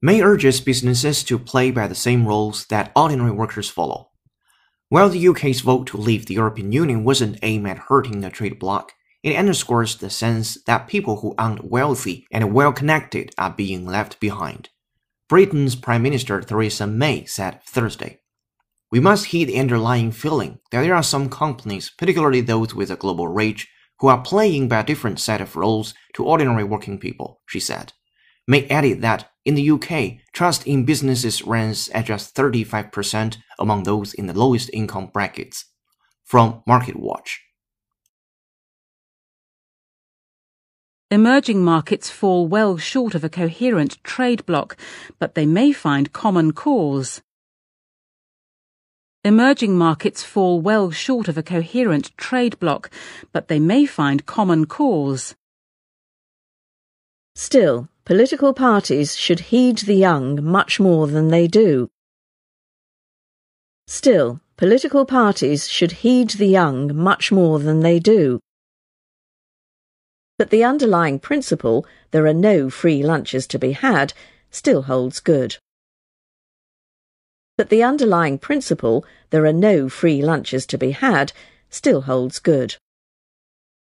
May urges businesses to play by the same rules that ordinary workers follow. While the UK's vote to leave the European Union wasn't aimed at hurting the trade bloc, it underscores the sense that people who aren't wealthy and well connected are being left behind. Britain's Prime Minister Theresa May said Thursday. We must heed the underlying feeling that there are some companies, particularly those with a global reach, who are playing by a different set of roles to ordinary working people, she said. May added that in the UK, trust in businesses ranks at just 35% among those in the lowest income brackets. From MarketWatch. Emerging markets fall well short of a coherent trade bloc, but they may find common cause. Emerging markets fall well short of a coherent trade bloc, but they may find common cause. Still, political parties should heed the young much more than they do. Still, political parties should heed the young much more than they do. But the underlying principle, there are no free lunches to be had, still holds good. But the underlying principle, there are no free lunches to be had, still holds good.